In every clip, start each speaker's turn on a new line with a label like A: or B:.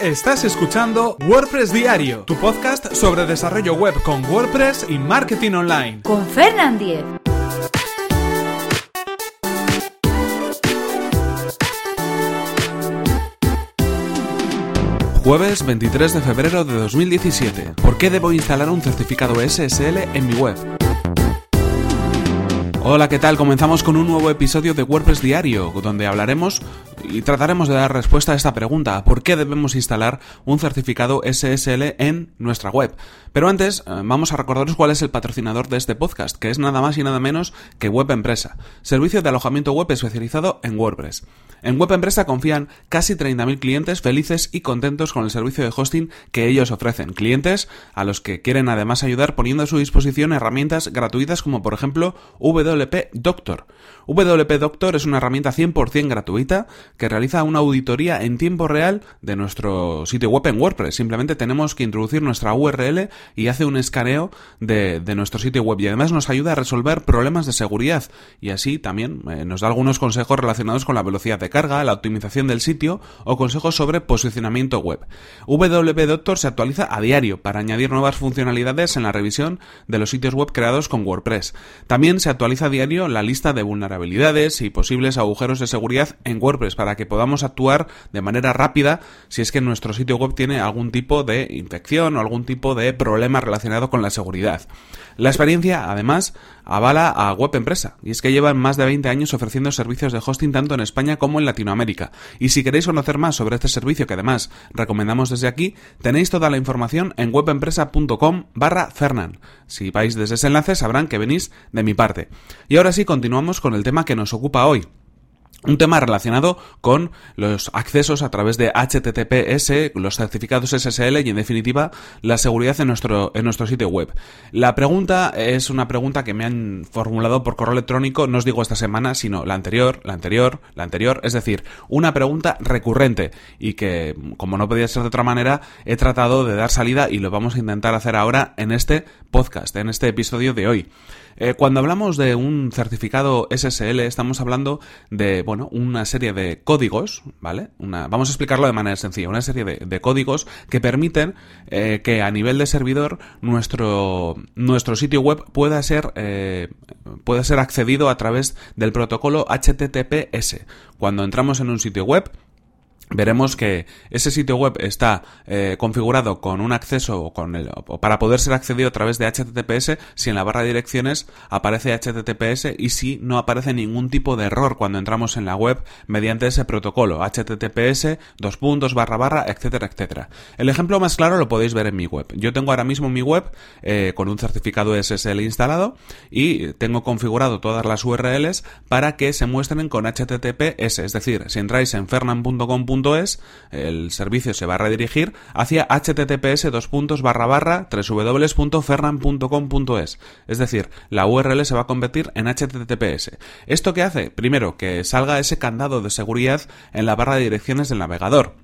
A: Estás escuchando WordPress Diario, tu podcast sobre desarrollo web con WordPress y marketing online.
B: Con Fernand Diez.
A: Jueves 23 de febrero de 2017. ¿Por qué debo instalar un certificado SSL en mi web? Hola, ¿qué tal? Comenzamos con un nuevo episodio de WordPress Diario, donde hablaremos y trataremos de dar respuesta a esta pregunta, ¿por qué debemos instalar un certificado SSL en nuestra web? Pero antes, eh, vamos a recordaros cuál es el patrocinador de este podcast, que es nada más y nada menos que Web Empresa, servicio de alojamiento web especializado en WordPress. En Web Empresa confían casi 30.000 clientes felices y contentos con el servicio de hosting que ellos ofrecen. Clientes a los que quieren además ayudar poniendo a su disposición herramientas gratuitas como por ejemplo WP Doctor. WP Doctor es una herramienta 100% gratuita que realiza una auditoría en tiempo real de nuestro sitio web en WordPress. Simplemente tenemos que introducir nuestra URL y hace un escaneo de, nuestro sitio web y además nos ayuda a resolver problemas de seguridad y así también eh, nos da algunos consejos relacionados con la velocidad de carga, la optimización del sitio o consejos sobre posicionamiento web. WP Doctor se actualiza a diario para añadir nuevas funcionalidades en la revisión de los sitios web creados con WordPress. También se actualiza a diario la lista de vulnerabilidades y posibles agujeros de seguridad en WordPress para que podamos actuar de manera rápida si es que nuestro sitio web tiene algún tipo de infección o algún tipo de problema relacionado con la seguridad. La experiencia, además, avala a Web Empresa, y es que llevan más de 20 años ofreciendo servicios de hosting tanto en España como en Latinoamérica. Y si queréis conocer más sobre este servicio que además recomendamos desde aquí, tenéis toda la información en webempresa.com barra Fernan. Si vais desde ese enlace sabrán que venís de mi parte. Y ahora sí, continuamos con el tema que nos ocupa hoy. Un tema relacionado con los accesos a través de HTTPS, los certificados SSL y en definitiva la seguridad en nuestro, en nuestro sitio web. La pregunta es una pregunta que me han formulado por correo electrónico, no os digo esta semana, sino la anterior, la anterior, la anterior, es decir, una pregunta recurrente y que, como no podía ser de otra manera, he tratado de dar salida y lo vamos a intentar hacer ahora en este podcast, en este episodio de hoy. Eh, cuando hablamos de un certificado SSL, estamos hablando de, bueno, una serie de códigos, ¿vale? Vamos a explicarlo de manera sencilla, una serie de, códigos que permiten eh, que a nivel de servidor nuestro, nuestro sitio web pueda ser, eh, pueda ser accedido a través del protocolo HTTPS. Cuando entramos en un sitio web, veremos que ese sitio web está eh, configurado con un acceso con el, para poder ser accedido a través de HTTPS si en la barra de direcciones aparece HTTPS y si no aparece ningún tipo de error cuando entramos en la web mediante ese protocolo HTTPS dos puntos barra barra etcétera etcétera. El ejemplo más claro lo podéis ver en mi web. Yo tengo ahora mismo mi web eh, con un certificado SSL instalado y tengo configurado todas las URLs para que se muestren con HTTPS es decir si entráis en fernan.com el servicio se va a redirigir hacia https dos puntos barra barra www.fernan.com.es. Es decir, la URL se va a convertir en https. ¿Esto qué hace? Primero, que salga ese candado de seguridad en la barra de direcciones del navegador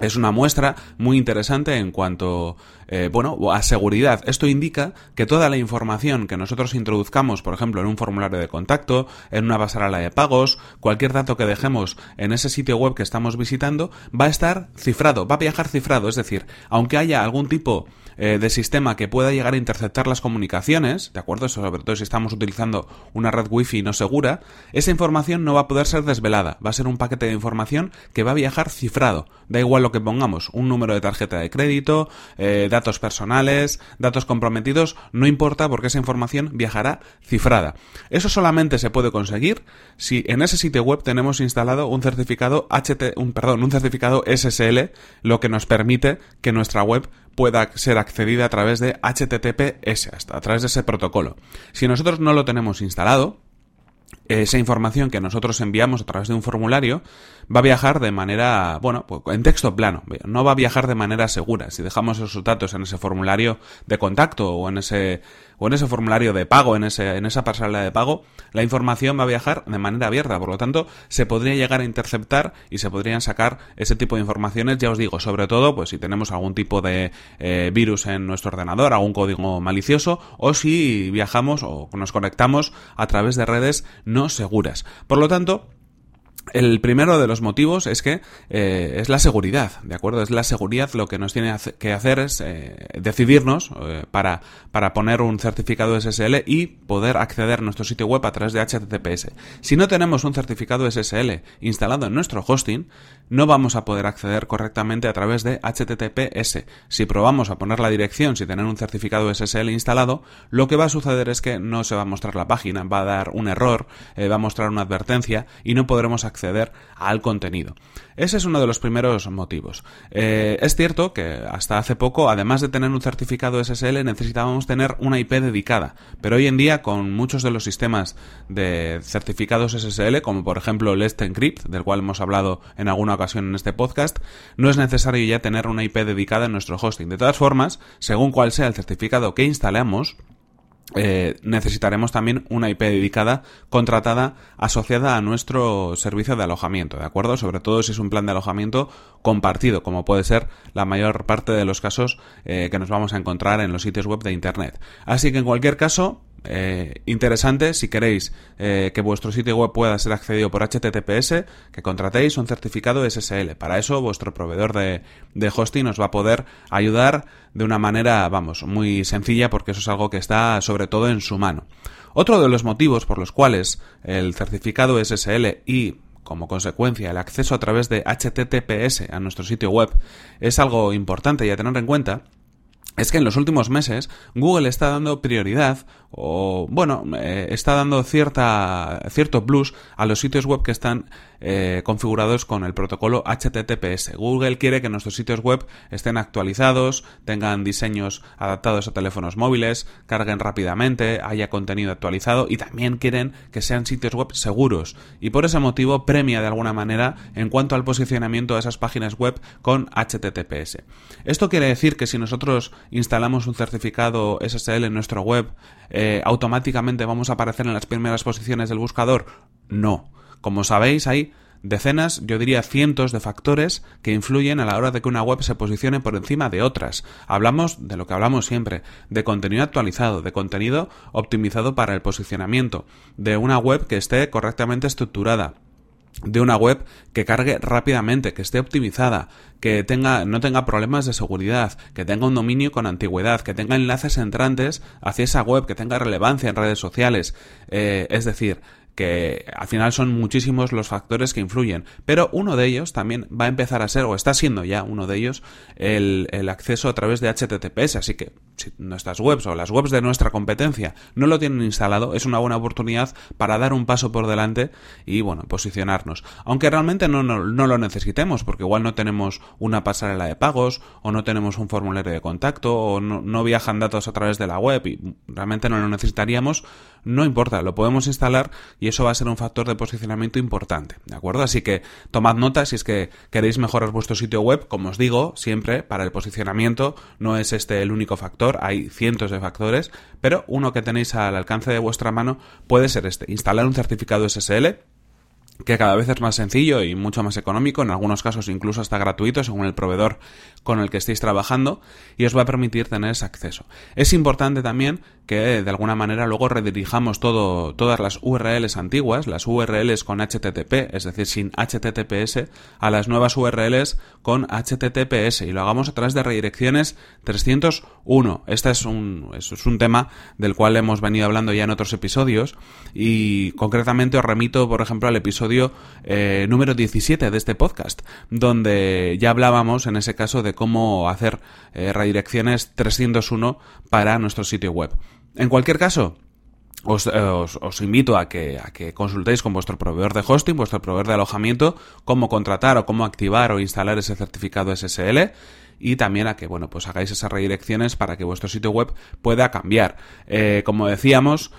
A: es una muestra muy interesante en cuanto eh, bueno a seguridad. Esto indica que toda la información que nosotros introduzcamos por ejemplo en un formulario de contacto en una pasarela de pagos cualquier dato que dejemos en ese sitio web que estamos visitando va a estar cifrado va a viajar cifrado. Es decir aunque haya algún tipo eh, de sistema que pueda llegar a interceptar las comunicaciones, ¿de acuerdo? sobre todo si estamos utilizando una red wifi no segura, esa información no va a poder ser desvelada, va a ser un paquete de información que va a viajar cifrado, da igual lo que pongamos, un número de tarjeta de crédito, eh, datos personales, datos comprometidos, no importa porque esa información viajará cifrada. Eso solamente se puede conseguir si en ese sitio web tenemos instalado un certificado HT, un, perdón, un certificado SSL, lo que nos permite que nuestra web pueda ser accedida a través de HTTPS, a través de ese protocolo. Si nosotros no lo tenemos instalado, esa información que nosotros enviamos a través de un formulario va a viajar de manera, bueno, pues en texto plano, no va a viajar de manera segura. Si dejamos esos datos en ese formulario de contacto o en ese o en ese formulario de pago, en, ese, en esa pasarela de pago, la información va a viajar de manera abierta. Por lo tanto, se podría llegar a interceptar y se podrían sacar ese tipo de informaciones, ya os digo, sobre todo pues si tenemos algún tipo de eh, virus en nuestro ordenador, algún código malicioso, o si viajamos o nos conectamos a través de redes no seguras. Por lo tanto, El primero de los motivos es que eh, es la seguridad, ¿de acuerdo? Es la seguridad lo que nos tiene que hacer es eh, decidirnos eh, para, para poner un certificado SSL y poder acceder a nuestro sitio web a través de HTTPS. Si no tenemos un certificado SSL instalado en nuestro hosting, no vamos a poder acceder correctamente a través de HTTPS. Si probamos a poner la dirección sin tener un certificado SSL instalado, lo que va a suceder es que no se va a mostrar la página, va a dar un error, va a mostrar una advertencia y no podremos acceder al contenido. Ese es uno de los primeros motivos. Eh, es cierto que hasta hace poco, además de tener un certificado SSL, necesitábamos tener una IP dedicada, pero hoy en día con muchos de los sistemas de certificados SSL, como por ejemplo Let's Encrypt, del cual hemos hablado en alguna ocasión en este podcast, no es necesario ya tener una IP dedicada en nuestro hosting. De todas formas, según cuál sea el certificado que instalemos, eh, necesitaremos también una IP dedicada contratada asociada a nuestro servicio de alojamiento, ¿de acuerdo? Sobre todo si es un plan de alojamiento compartido, como puede ser la mayor parte de los casos eh, que nos vamos a encontrar en los sitios web de Internet. Así que en cualquier caso, eh, interesante si queréis eh, que vuestro sitio web pueda ser accedido por HTTPS, que contratéis un certificado SSL. Para eso vuestro proveedor de, hosting os va a poder ayudar de una manera, vamos, muy sencilla porque eso es algo que está sobre todo en su mano. Otro de los motivos por los cuales el certificado SSL y como consecuencia el acceso a través de HTTPS a nuestro sitio web es algo importante y a tener en cuenta es que en los últimos meses Google está dando prioridad o bueno, eh, está dando cierta cierto plus a los sitios web que están eh, configurados con el protocolo HTTPS. Google quiere que nuestros sitios web estén actualizados, tengan diseños adaptados a teléfonos móviles, carguen rápidamente, haya contenido actualizado y también quieren que sean sitios web seguros. Y por ese motivo premia de alguna manera en cuanto al posicionamiento de esas páginas web con HTTPS. Esto quiere decir que si nosotros instalamos un certificado SSL en nuestra web, eh, automáticamente vamos a aparecer en las primeras posiciones del buscador. No. Como sabéis, hay decenas, yo diría cientos de factores que influyen a la hora de que una web se posicione por encima de otras. Hablamos de lo que hablamos siempre, de contenido actualizado, de contenido optimizado para el posicionamiento, de una web que esté correctamente estructurada, de una web que cargue rápidamente, que esté optimizada, que tenga, no tenga problemas de seguridad, que tenga un dominio con antigüedad, que tenga enlaces entrantes hacia esa web, que tenga relevancia en redes sociales. Eh, es decir, que al final son muchísimos los factores que influyen, pero uno de ellos también va a empezar a ser, o está siendo ya uno de ellos, el, acceso a través de HTTPS, así que si nuestras webs o las webs de nuestra competencia no lo tienen instalado, es una buena oportunidad para dar un paso por delante y, bueno, posicionarnos. Aunque realmente no, no, no lo necesitemos, porque igual no tenemos una pasarela de pagos, o no tenemos un formulario de contacto, o no viajan datos a través de la web y realmente no lo necesitaríamos, no importa, lo podemos instalar y eso va a ser un factor de posicionamiento importante, ¿de acuerdo? Así que tomad nota si es que queréis mejorar vuestro sitio web, como os digo, siempre para el posicionamiento no es este el único factor, hay cientos de factores, pero uno que tenéis al alcance de vuestra mano puede ser este, instalar un certificado SSL que cada vez es más sencillo y mucho más económico, en algunos casos incluso hasta gratuito según el proveedor con el que estéis trabajando y os va a permitir tener ese acceso. Es importante también que de alguna manera luego redirijamos todo, todas las URLs antiguas, las URLs con HTTP, es decir, sin HTTPS, a las nuevas URLs con HTTPS y lo hagamos a través de redirecciones 301. Este es un, es un tema del cual hemos venido hablando ya en otros episodios y concretamente os remito, por ejemplo, al episodio eh, número 17 de este podcast, donde ya hablábamos en ese caso de cómo hacer eh, redirecciones 301 para nuestro sitio web. En cualquier caso, os, eh, os, os, invito a que, a que consultéis con vuestro proveedor de hosting, vuestro proveedor de alojamiento, cómo contratar o cómo activar o instalar ese certificado SSL y también a que, bueno, pues hagáis esas redirecciones para que vuestro sitio web pueda cambiar. Eh, como decíamos,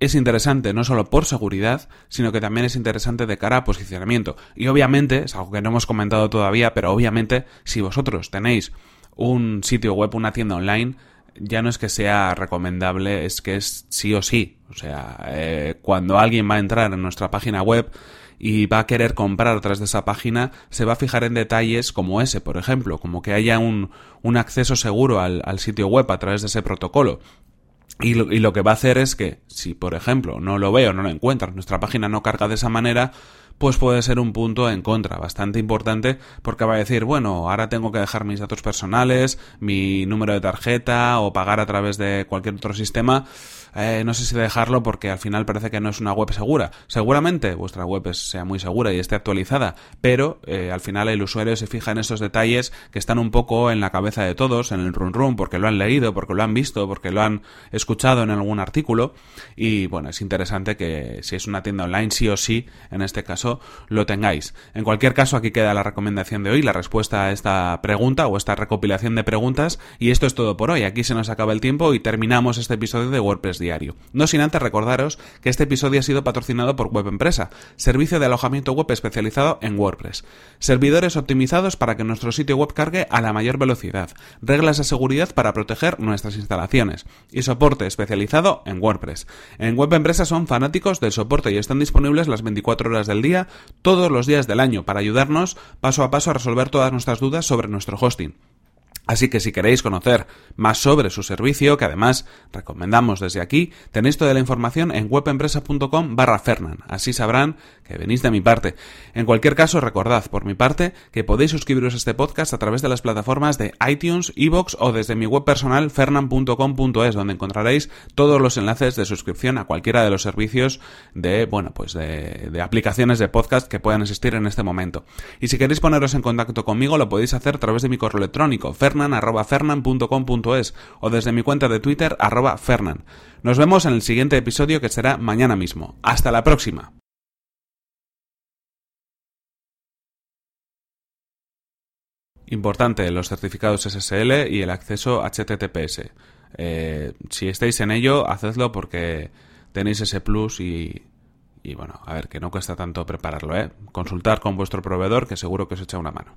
A: es interesante no solo por seguridad, sino que también es interesante de cara a posicionamiento. Y obviamente, es algo que no hemos comentado todavía, pero obviamente si vosotros tenéis un sitio web, una tienda online, ya no es que sea recomendable, es que es sí o sí. O sea, eh, cuando alguien va a entrar en nuestra página web y va a querer comprar a través de esa página, se va a fijar en detalles como ese, por ejemplo, como que haya un, un acceso seguro al, al sitio web a través de ese protocolo. Y lo, y lo, que va a hacer es que, si por ejemplo no lo veo, no lo encuentro, nuestra página no carga de esa manera, pues puede ser un punto en contra bastante importante porque va a decir, bueno, ahora tengo que dejar mis datos personales, mi número de tarjeta o pagar a través de cualquier otro sistema. Eh, no sé si dejarlo porque al final parece que no es una web segura. Seguramente vuestra web sea muy segura y esté actualizada, pero eh, al final el usuario se fija en estos detalles que están un poco en la cabeza de todos, en el run run, porque lo han leído, porque lo han visto, porque lo han escuchado en algún artículo. Y bueno, es interesante que si es una tienda online, sí o sí, en este caso, lo tengáis. En cualquier caso, aquí queda la recomendación de hoy, la respuesta a esta pregunta o esta recopilación de preguntas. Y esto es todo por hoy. Aquí se nos acaba el tiempo y terminamos este episodio de WordPress diario. No sin antes recordaros que este episodio ha sido patrocinado por Web Empresa, servicio de alojamiento web especializado en WordPress. Servidores optimizados para que nuestro sitio web cargue a la mayor velocidad, reglas de seguridad para proteger nuestras instalaciones y soporte especializado en WordPress. En Web Empresa son fanáticos del soporte y están disponibles las 24 horas del día, todos los días del año, para ayudarnos paso a paso a resolver todas nuestras dudas sobre nuestro hosting. Así que si queréis conocer más sobre su servicio, que además recomendamos desde aquí, tenéis toda la información en webempresa.com barra Fernan. Así sabrán que venís de mi parte. En cualquier caso, recordad por mi parte que podéis suscribiros a este podcast a través de las plataformas de iTunes, iVoox o desde mi web personal fernan.com.es, donde encontraréis todos los enlaces de suscripción a cualquiera de los servicios de, bueno, pues de, de aplicaciones de podcast que puedan existir en este momento. Y si queréis poneros en contacto conmigo, lo podéis hacer a través de mi correo electrónico, o desde mi cuenta de Twitter arroba fernan. Nos vemos en el siguiente episodio que será mañana mismo. Hasta la próxima. Importante los certificados SSL y el acceso HTTPS. Eh, si estáis en ello, hacedlo porque tenéis ese plus y, y bueno, a ver, que no cuesta tanto prepararlo, ¿eh? Consultar con vuestro proveedor que seguro que os echa una mano.